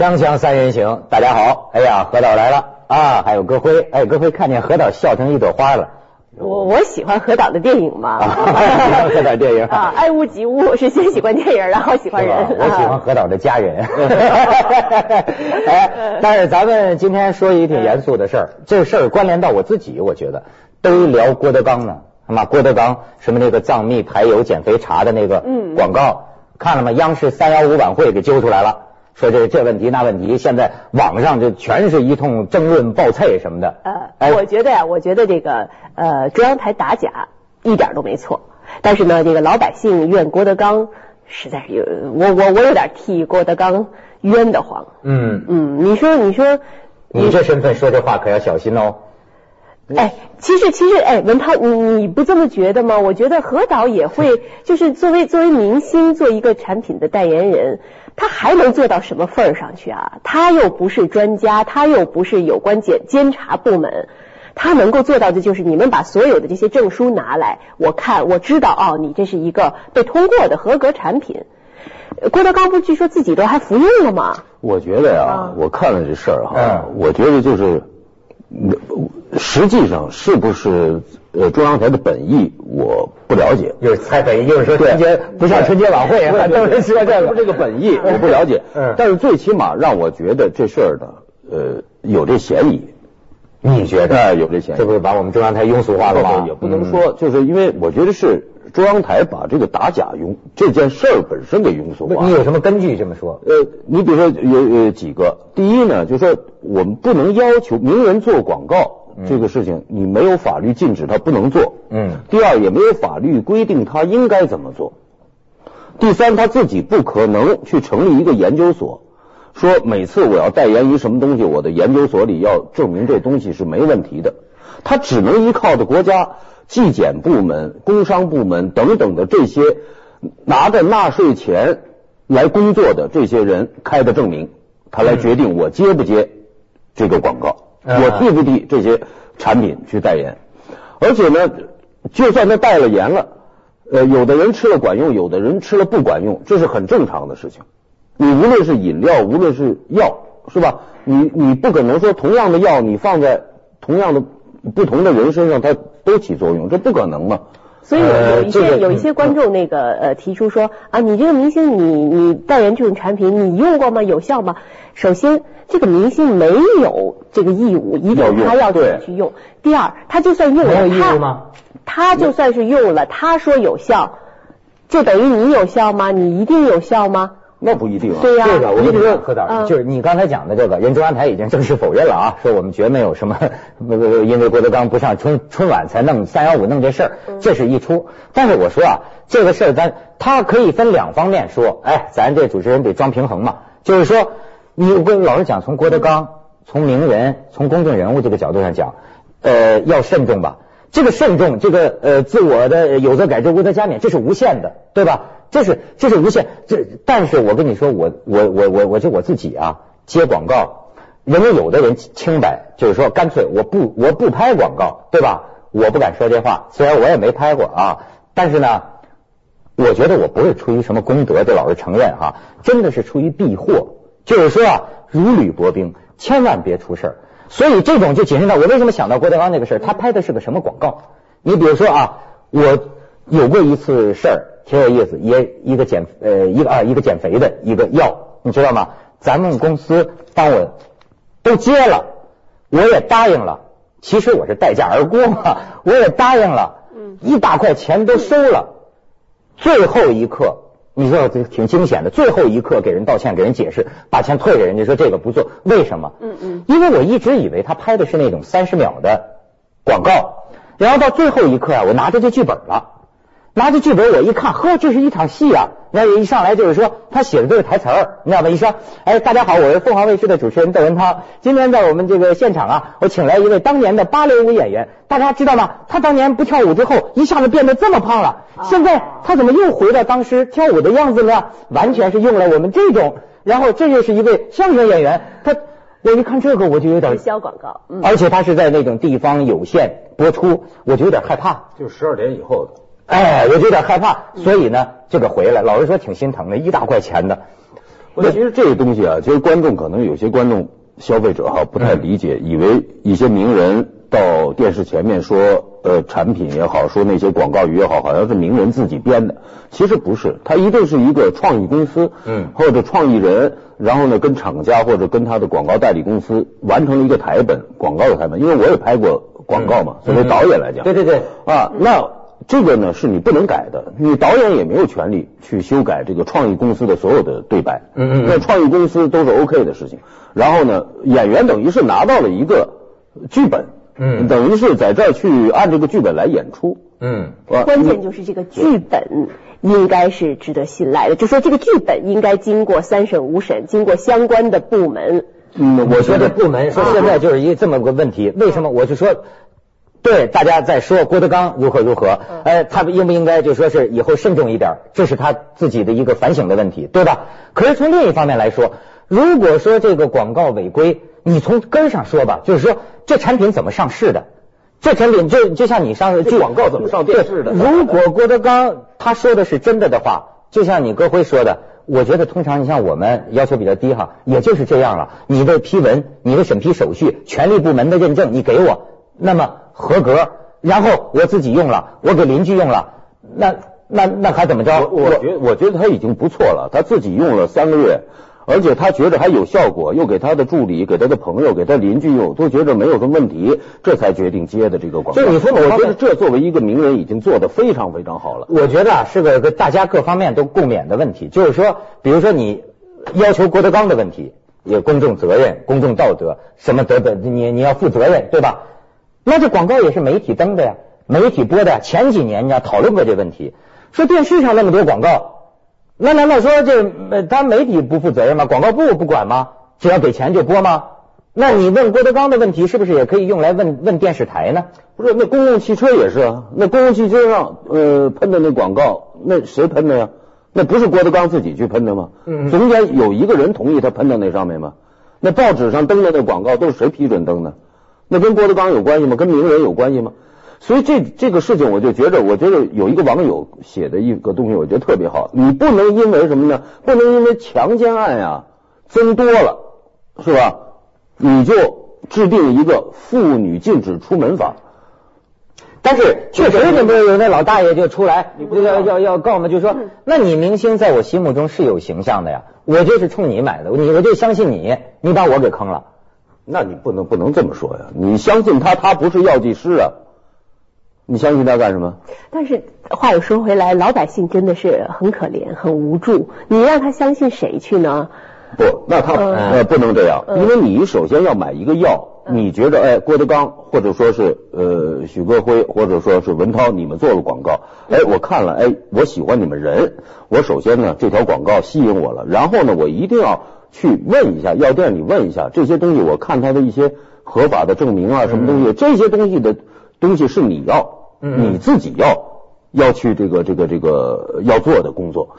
锵锵三人行，大家好！哎呀，何导来了啊，还有歌辉，哎，歌辉看见何导笑成一朵花了。我我喜欢何导的电影嘛，喜 欢何导电影 啊，爱屋及乌，是先喜欢电影，然后喜欢人。我喜欢何导的家人。哎，但是咱们今天说一个挺严肃的事儿，这事儿关联到我自己，我觉得都聊郭德纲呢。他妈，郭德纲什么那个藏秘排油减肥茶的那个广告看了吗？央视三幺五晚会给揪出来了。说这这问题那问题，现在网上就全是一通争论爆菜什么的。呃，我觉得呀，我觉得这个呃中央台打假一点都没错，但是呢，这个老百姓怨郭德纲，实在是有我我我有点替郭德纲冤得慌。嗯嗯，你说你说，你这身份说这话可要小心哦。哎，其实其实哎，文涛，你你不这么觉得吗？我觉得何导也会，就是作为作为明星，做一个产品的代言人。他还能做到什么份儿上去啊？他又不是专家，他又不是有关监监察部门，他能够做到的就是你们把所有的这些证书拿来，我看我知道哦，你这是一个被通过的合格产品。郭德纲不据说自己都还服用了吗？我觉得呀，我看了这事儿哈，我觉得就是。实际上是不是呃中央台的本意我不了解，就是猜本意，就是说春节不像春节晚会啊，都是说这个这个本意我不了解，但是最起码让我觉得这事儿呢呃有这嫌疑，你觉得有这嫌疑？这不是把我们中央台庸俗化了吗？也不能说，就是因为我觉得是。中央台把这个打假庸这件事儿本身给庸俗化，你有什么根据这么说？呃，你比如说有有几个，第一呢，就是说我们不能要求名人做广告这个事情，你没有法律禁止他不能做。嗯。第二，也没有法律规定他应该怎么做。第三，他自己不可能去成立一个研究所，说每次我要代言一什么东西，我的研究所里要证明这东西是没问题的，他只能依靠着国家。纪检部门、工商部门等等的这些拿着纳税钱来工作的这些人开的证明，他来决定我接不接这个广告，我替不替这些产品去代言。而且呢，就算他代了言了，呃，有的人吃了管用，有的人吃了不管用，这是很正常的事情。你无论是饮料，无论是药，是吧？你你不可能说同样的药，你放在同样的。不同的人身上，它都起作用，这不可能嘛？所以有一些有一些观众那个呃提出说啊，你这个明星，你你代言这种产品，你用过吗？有效吗？首先，这个明星没有这个义务，一定他要自己去用。第二，他就算用了，他他就算是用了，他说有效，就等于你有效吗？你一定有效吗？那不一定啊，对呀，这个我跟你说，何导，就是你刚才讲的这个，人中央台已经正式否认了啊，说我们绝没有什么，因为郭德纲不上春春晚才弄三幺五弄这事儿，这是一出。但是我说啊，这个事儿咱他可以分两方面说，哎，咱这主持人得装平衡嘛，就是说，你我老实讲，从郭德纲、从名人、从公众人物这个角度上讲，呃，要慎重吧。这个慎重，这个呃，自我的有则改之，无则加勉，这是无限的，对吧？这是这是无限。这但是我跟你说，我我我我我就我自己啊，接广告，人家有的人清白，就是说干脆我不我不拍广告，对吧？我不敢说这话，虽然我也没拍过啊，但是呢，我觉得我不是出于什么功德，这老实承认哈，真的是出于避祸，就是说啊，如履薄冰，千万别出事儿。所以这种就谨慎到我为什么想到郭德纲那个事儿？他拍的是个什么广告？你比如说啊，我有过一次事儿，挺有意思，也一个减呃一个啊一个减肥的一个药，你知道吗？咱们公司帮我都接了，我也答应了，其实我是待价而沽嘛，我也答应了，一大块钱都收了，最后一刻。你说这挺惊险的，最后一刻给人道歉，给人解释，把钱退给人家，说这个不做，为什么？嗯嗯，因为我一直以为他拍的是那种三十秒的广告，然后到最后一刻啊，我拿着这剧本了。拿着剧本我一看，呵，这是一场戏啊！那一上来就是说，他写的都是台词儿，你知道吗？一说，哎，大家好，我是凤凰卫视的主持人窦文涛，今天在我们这个现场啊，我请来一位当年的芭蕾舞演员，大家知道吗？他当年不跳舞之后，一下子变得这么胖了，现在他怎么又回到当时跳舞的样子呢？完全是用了我们这种，然后这又是一位相声演员，他我一看这个我就有点营销广告，而且他是在那种地方有限播出，我就有点害怕，就十二点以后的。哎，我就有点害怕，所以呢，这个回来，老实说挺心疼的，一大块钱的。那其实这个东西啊，其实观众可能有些观众消费者哈不太理解，以为一些名人到电视前面说呃产品也好，说那些广告语也好，好像是名人自己编的。其实不是，他一定是一个创意公司，嗯，或者创意人，然后呢跟厂家或者跟他的广告代理公司完成了一个台本广告的台本。因为我也拍过广告嘛，作为导演来讲，对对对啊，那。这个呢是你不能改的，你导演也没有权利去修改这个创意公司的所有的对白。嗯嗯。那创意公司都是 OK 的事情。然后呢，演员等于是拿到了一个剧本，嗯，等于是在这儿去按这个剧本来演出。嗯。关键就是这个剧本应该是值得信赖的，就说这个剧本应该经过三审五审，经过相关的部门。嗯，我觉得部门说现在就是一个这么个问题，为什么？我就说。对，大家在说郭德纲如何如何，呃，他应不应该就说是以后慎重一点？这是他自己的一个反省的问题，对吧？可是从另一方面来说，如果说这个广告违规，你从根上说吧，就是说这产品怎么上市的？这产品就就像你上这广告怎么上电视的？如果郭德纲他说的是真的的话，就像你歌辉说的，我觉得通常你像我们要求比较低哈，也就是这样了。你的批文、你的审批手续、权力部门的认证，你给我，那么。合格，然后我自己用了，我给邻居用了，那那那还怎么着？我觉我觉得他已经不错了，他自己用了三个月，而且他觉得还有效果，又给他的助理、给他的朋友、给他邻居用，都觉得没有什么问题，这才决定接的这个广告。就你说，我觉得这作为一个名人已经做的非常非常好了。我觉得啊，是个大家各方面都共勉的问题，就是说，比如说你要求郭德纲的问题，有公众责任、公众道德什么等等，你你要负责任，对吧？那这广告也是媒体登的呀，媒体播的呀。前几年你要讨论过这问题，说电视上那么多广告，那难道说这他媒体不负责任吗？广告部不管吗？只要给钱就播吗？那你问郭德纲的问题，是不是也可以用来问问电视台呢？不是，那公共汽车也是啊，那公共汽车上呃喷的那广告，那谁喷的呀？那不是郭德纲自己去喷的吗？嗯，中间有一个人同意他喷到那上面吗？那报纸上登的那广告都是谁批准登的？那跟郭德纲有关系吗？跟名人有关系吗？所以这这个事情，我就觉着，我觉得有一个网友写的一个东西，我觉得特别好。你不能因为什么呢？不能因为强奸案呀增多了，是吧？你就制定一个妇女禁止出门法。但是确实，那不有那老大爷就出来要要要告嘛，就说那你明星在我心目中是有形象的呀，我就是冲你买的，你我就相信你，你把我给坑了。那你不能不能这么说呀！你相信他，他不是药剂师啊！你相信他干什么？但是话又说回来，老百姓真的是很可怜、很无助。你让他相信谁去呢？不，那他呃不能这样，因为你首先要买一个药，你觉得哎，郭德纲或者说是呃许戈辉或者说是文涛，你们做了广告，哎，我看了，哎，我喜欢你们人，我首先呢这条广告吸引我了，然后呢我一定要。去问一下药店你问一下这些东西，我看他的一些合法的证明啊，什么东西？这些东西的东西是你要，你自己要要去这个这个这个要做的工作。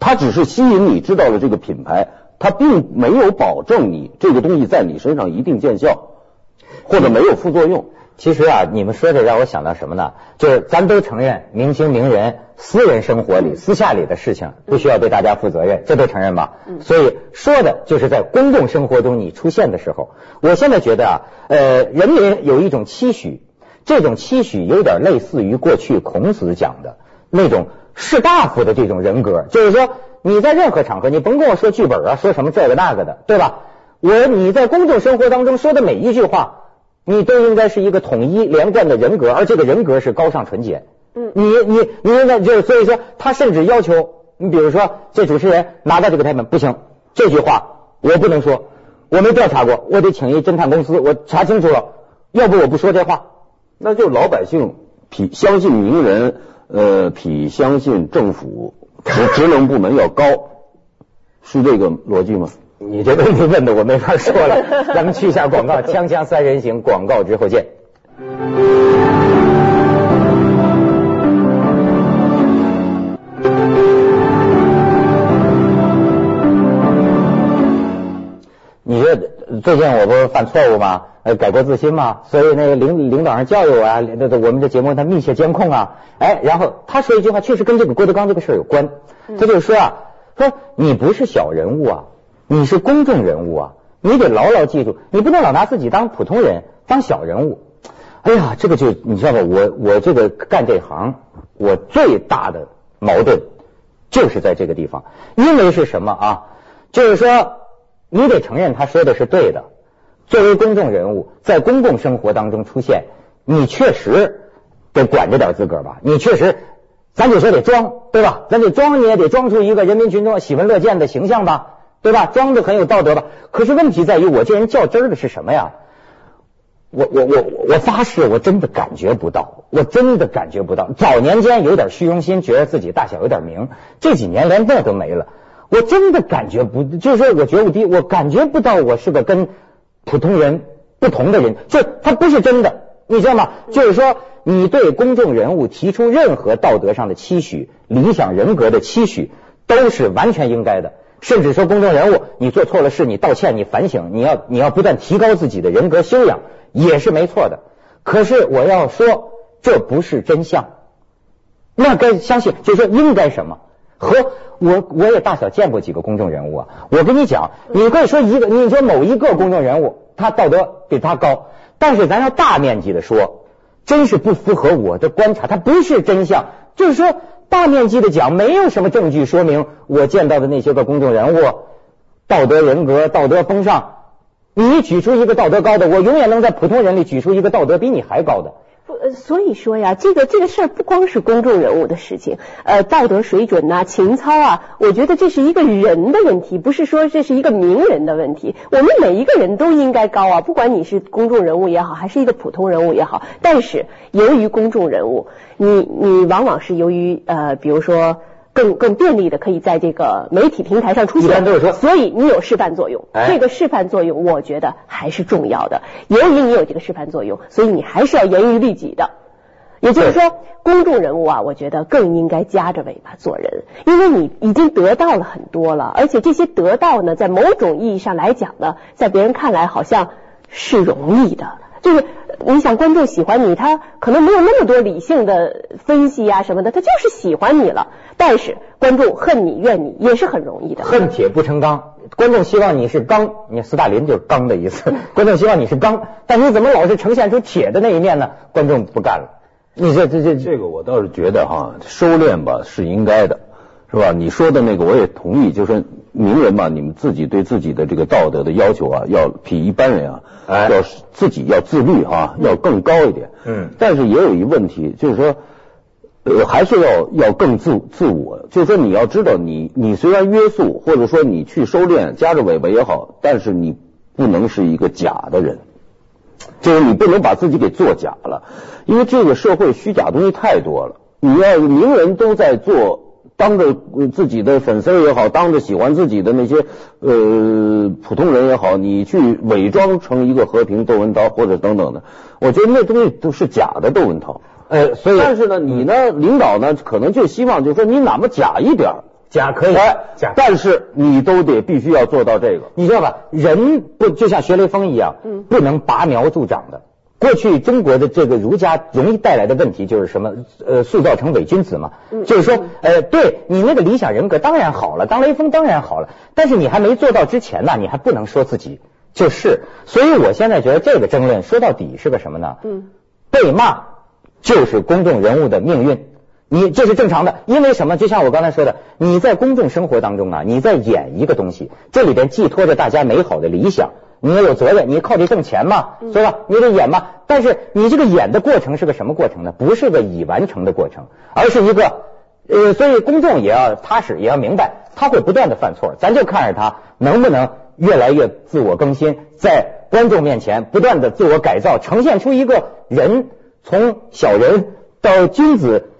他只是吸引你知道了这个品牌，他并没有保证你这个东西在你身上一定见效，或者没有副作用。其实啊，你们说的让我想到什么呢？就是咱都承认，明星名人私人生活里、私下里的事情不需要对大家负责任，这都承认吧？所以说的就是在公共生活中你出现的时候，我现在觉得啊，呃，人民有一种期许，这种期许有点类似于过去孔子讲的那种士大夫的这种人格，就是说你在任何场合，你甭跟我说剧本啊，说什么这个那个的，对吧？我你在公众生活当中说的每一句话。你都应该是一个统一连贯的人格，而这个人格是高尚纯洁。嗯，你你你应该就是所以说，他甚至要求你，比如说这主持人拿到这个台本不行，这句话我不能说，我没调查过，我得请一侦探公司，我查清楚了，要不我不说这话。那就老百姓比相信名人，呃，比相信政府职 职能部门要高，是这个逻辑吗？你这问题问的我没法说了，咱们去一下广告，锵锵三人行，广告之后见。你这最近我不是犯错误吗？呃，改过自新吗？所以那个领领导上教育我啊，那我们这节目他密切监控啊。哎，然后他说一句话，确实跟这个郭德纲这个事儿有关。他就说啊，说你不是小人物啊。你是公众人物啊，你得牢牢记住，你不能老拿自己当普通人，当小人物。哎呀，这个就你知道吧？我我这个干这行，我最大的矛盾就是在这个地方，因为是什么啊？就是说，你得承认他说的是对的。作为公众人物，在公共生活当中出现，你确实得管着点自个儿吧？你确实，咱就说得装，对吧？咱得装，你也得装出一个人民群众喜闻乐见的形象吧，对吧？装的很有道德吧？可是问题在于，我这人较真儿的是什么呀？我我我我发誓，我真的感觉不到，我真的感觉不到。早年间有点虚荣心，觉得自己大小有点名，这几年连那都没了。我真的感觉不，就是说我觉悟低，我感觉不到我是个跟普通人不同的人，就他不是真的，你知道吗？就是说，你对公众人物提出任何道德上的期许、理想人格的期许，都是完全应该的。甚至说，公众人物你做错了事，你道歉，你反省，你要你要不断提高自己的人格修养。也是没错的，可是我要说，这不是真相。那该相信，就是说应该什么？和我我也大小见过几个公众人物啊。我跟你讲，你可以说一个，你说某一个公众人物，他道德比他高，但是咱要大面积的说，真是不符合我的观察，他不是真相。就是说，大面积的讲，没有什么证据说明我见到的那些个公众人物道德人格、道德风尚。你举出一个道德高的，我永远能在普通人里举出一个道德比你还高的。不，所以说呀，这个这个事儿不光是公众人物的事情，呃，道德水准呐、情操啊，我觉得这是一个人的问题，不是说这是一个名人的问题。我们每一个人都应该高啊，不管你是公众人物也好，还是一个普通人物也好。但是由于公众人物，你你往往是由于呃，比如说。更更便利的，可以在这个媒体平台上出现，所以你有示范作用。这个示范作用，我觉得还是重要的。由于你有这个示范作用，所以你还是要严于律己的。也就是说，公众人物啊，我觉得更应该夹着尾巴做人，因为你已经得到了很多了，而且这些得到呢，在某种意义上来讲呢，在别人看来好像是容易的。就是你想观众喜欢你，他可能没有那么多理性的分析啊什么的，他就是喜欢你了。但是观众恨你怨你也是很容易的。恨铁不成钢，观众希望你是钢，你斯大林就是钢的意思。观众希望你是钢，但你怎么老是呈现出铁的那一面呢？观众不干了。你这这这这个我倒是觉得哈，收敛吧是应该的，是吧？你说的那个我也同意，就是名人嘛，你们自己对自己的这个道德的要求啊，要比一般人啊。要自己要自律哈，要更高一点。嗯，但是也有一问题，就是说，呃，还是要要更自自我。就是说，你要知道，你你虽然约束，或者说你去收敛，夹着尾巴也好，但是你不能是一个假的人，就是你不能把自己给做假了，因为这个社会虚假东西太多了。你要名人都在做。当着自己的粉丝也好，当着喜欢自己的那些呃普通人也好，你去伪装成一个和平窦文涛或者等等的，我觉得那东西都是假的窦文涛。呃，所以但是呢，你呢，领导呢，可能就希望就是说你哪怕假一点，假可以，假，但是你都得必须要做到这个，你知道吧？人不就像学雷锋一样，嗯，不能拔苗助长的。过去中国的这个儒家容易带来的问题就是什么？呃，塑造成伪君子嘛。就是说，呃，对你那个理想人格当然好了，当雷锋当然好了，但是你还没做到之前呢，你还不能说自己就是。所以我现在觉得这个争论说到底是个什么呢？嗯，被骂就是公众人物的命运，你这是正常的。因为什么？就像我刚才说的，你在公众生活当中啊，你在演一个东西，这里边寄托着大家美好的理想。你也有责任，你靠这挣钱嘛，是吧？你得演嘛。但是你这个演的过程是个什么过程呢？不是个已完成的过程，而是一个呃，所以公众也要踏实，也要明白，他会不断的犯错，咱就看着他能不能越来越自我更新，在观众面前不断的自我改造，呈现出一个人从小人到君子，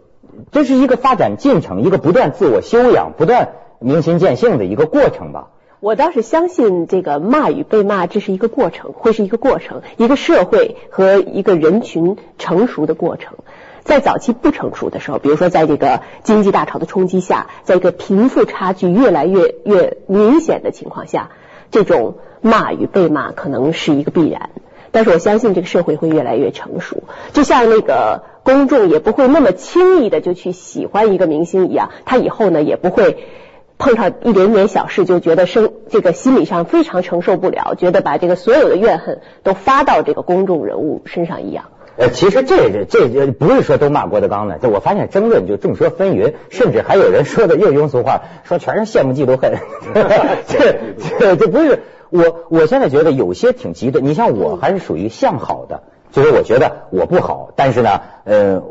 这是一个发展进程，一个不断自我修养、不断明心见性的一个过程吧。我倒是相信这个骂与被骂，这是一个过程，会是一个过程，一个社会和一个人群成熟的过程。在早期不成熟的时候，比如说在这个经济大潮的冲击下，在一个贫富差距越来越越明显的情况下，这种骂与被骂可能是一个必然。但是我相信这个社会会越来越成熟，就像那个公众也不会那么轻易的就去喜欢一个明星一样，他以后呢也不会。碰上一点点小事就觉得生这个心理上非常承受不了，觉得把这个所有的怨恨都发到这个公众人物身上一样。呃，其实这这这不是说都骂郭德纲的，就我发现争论就众说纷纭，甚至还有人说的又庸俗话，说全是羡慕嫉妒恨。这这这不是我，我现在觉得有些挺急的。你像我还是属于向好的，就是我觉得我不好，但是呢，呃，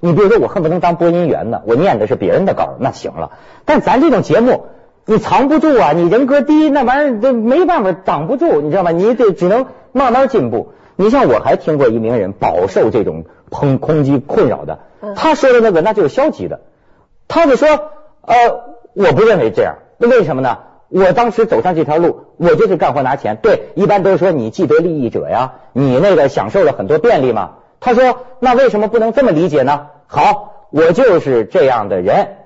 你比如说我恨不能当播音员呢，我念的是别人的稿，那行了。但咱这种节目，你藏不住啊，你人格低，那玩意儿都没办法挡不住，你知道吗？你得只能慢慢进步。你像我还听过一名人饱受这种抨抨击困扰的，他说的那个那就是消极的，他就说呃我不认为这样，那为什么呢？我当时走上这条路，我就是干活拿钱，对，一般都是说你既得利益者呀，你那个享受了很多便利嘛。他说那为什么不能这么理解呢？好，我就是这样的人，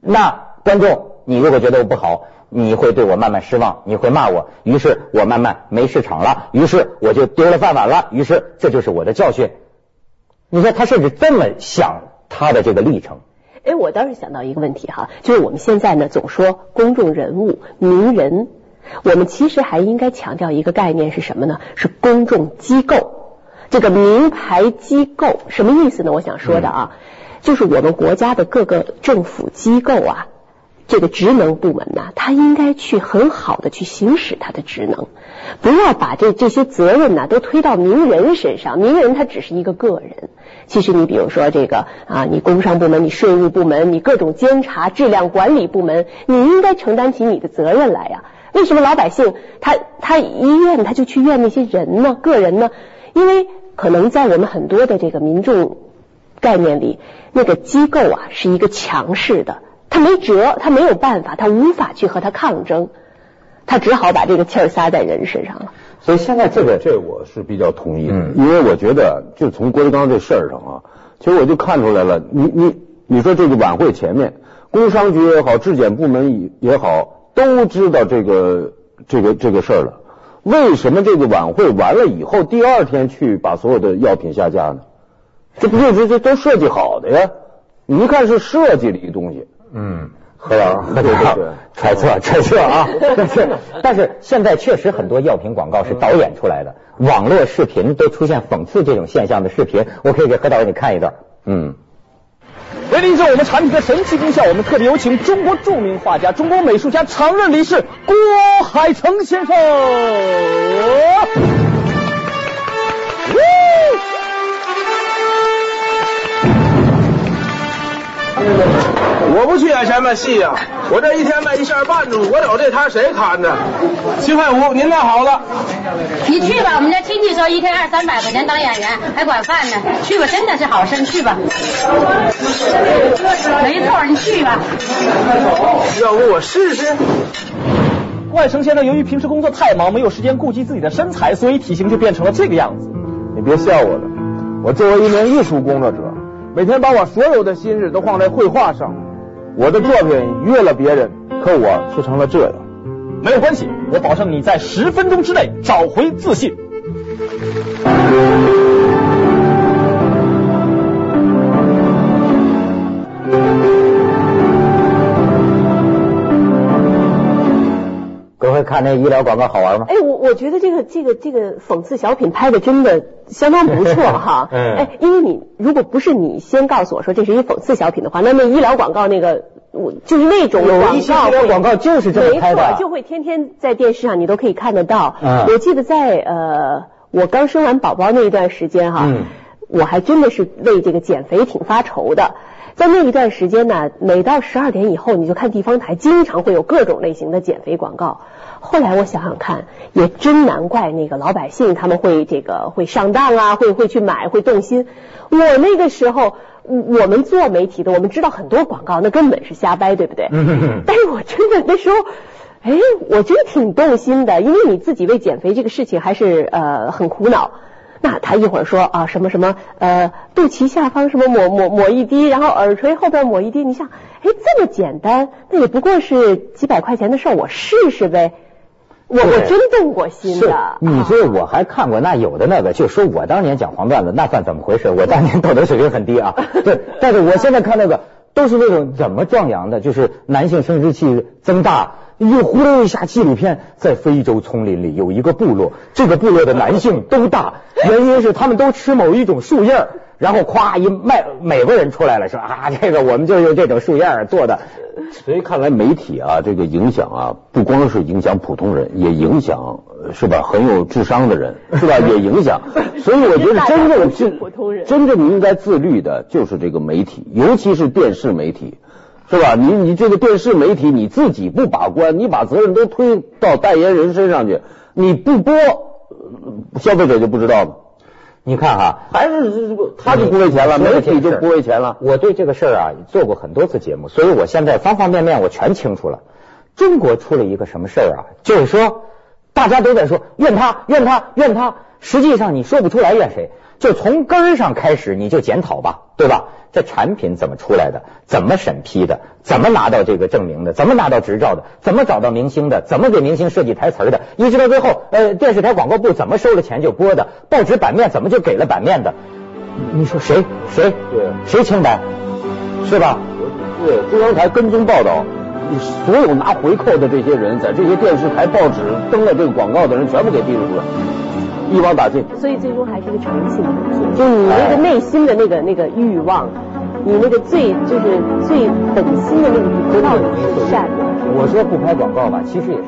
那观众你如果觉得我不好。你会对我慢慢失望，你会骂我，于是我慢慢没市场了，于是我就丢了饭碗了，于是这就是我的教训。你说他甚至这么想他的这个历程。哎，我倒是想到一个问题哈，就是我们现在呢总说公众人物、名人，我们其实还应该强调一个概念是什么呢？是公众机构，这个名牌机构什么意思呢？我想说的啊，就是我们国家的各个政府机构啊。这个职能部门呢，他应该去很好的去行使他的职能，不要把这这些责任呢都推到名人身上。名人他只是一个个人，其实你比如说这个啊，你工商部门、你税务部门、你各种监察、质量管理部门，你应该承担起你的责任来呀。为什么老百姓他他一怨他就去怨那些人呢？个人呢？因为可能在我们很多的这个民众概念里，那个机构啊是一个强势的。他没辙，他没有办法，他无法去和他抗争，他只好把这个气儿撒在人身上了。所以现在这个这我是比较同意的，因为我觉得就从郭德纲这事儿上啊，其实我就看出来了。你你你说这个晚会前面，工商局也好，质检部门也好，都知道这个这个这个事儿了。为什么这个晚会完了以后，第二天去把所有的药品下架呢？这不就是这都设计好的呀？你一看是设计的一东西。嗯，何老师何老揣测揣测啊，但是但是现在确实很多药品广告是导演出来的，网络视频都出现讽刺这种现象的视频，我可以给何导给你看一段。嗯，为了印证我们产品的神奇功效，我们特别有请中国著名画家、中国美术家常任理事郭海成先生。我不去演什么戏呀，我这一天卖一下半钟，我有这摊谁看着？七块五，您那好了。你去吧，我们家亲戚说一天二三百块钱当演员还管饭呢，去吧，真的是好事，去吧。没错，你去吧。要不我试试？外甥现在由于平时工作太忙，没有时间顾及自己的身材，所以体型就变成了这个样子。你别笑我了，我作为一名艺术工作者。每天把我所有的心思都放在绘画上，我的作品约了别人，可我却成了这样。没有关系，我保证你在十分钟之内找回自信。看那医疗广告好玩吗？哎，我我觉得这个这个这个讽刺小品拍的真的相当不错哈。嗯。哎，因为你如果不是你先告诉我说这是一讽刺小品的话，那那医疗广告那个我就是那种有一些医疗广告就是这么拍的，没错，就会天天在电视上你都可以看得到。嗯。我记得在呃我刚生完宝宝那一段时间哈，我还真的是为这个减肥挺发愁的。在那一段时间呢，每到十二点以后，你就看地方台经常会有各种类型的减肥广告。后来我想想看，也真难怪那个老百姓他们会这个会上当啊，会会去买，会动心。我那个时候，我们做媒体的，我们知道很多广告那根本是瞎掰，对不对？但是我真的那时候，哎，我真挺动心的，因为你自己为减肥这个事情还是呃很苦恼。那他一会儿说啊什么什么呃肚脐下方什么抹抹抹一滴，然后耳垂后边抹一滴，你想，哎这么简单，那也不过是几百块钱的事儿，我试试呗。我我真动过心的，你说我还看过那有的那个，就说我当年讲黄段子，那算怎么回事？我当年道德水平很低啊，对，但是我现在看那个都是那种怎么壮阳的？就是男性生殖器增大，又忽悠一下纪录片，在非洲丛林里有一个部落，这个部落的男性都大，原因是他们都吃某一种树叶，然后咵一卖，美国人出来了说啊，这个我们就用这种树叶做的。所以看来媒体啊，这个影响啊，不光是影响普通人，也影响是吧？很有智商的人是吧？也影响。所以我觉得真正是真正应该自律的就是这个媒体，尤其是电视媒体，是吧？你你这个电视媒体你自己不把关，你把责任都推到代言人身上去，你不播，消费者就不知道了。你看哈，还是他就不为钱了，媒体就不为钱了。我对这个事儿啊做过很多次节目，所以我现在方方面面我全清楚了。中国出了一个什么事儿啊？就是说大家都在说怨他怨他怨他，实际上你说不出来怨谁，就从根儿上开始你就检讨吧，对吧？这产品怎么出来的？怎么审批的？怎么拿到这个证明的？怎么拿到执照的？怎么找到明星的？怎么给明星设计台词的？一直到最后，呃，电视台广告部怎么收了钱就播的？报纸版面怎么就给了版面的？你说谁谁对谁清白？是吧？对，中央台跟踪报道，所有拿回扣的这些人，在这些电视台、报纸登了这个广告的人，全部给逼出来。一网打尽，所以最终还是个诚信的问题，就你那个内心的那个那个欲望，你那个最就是最本心的那个，你到底是善良？我说不拍广告吧，其实也是。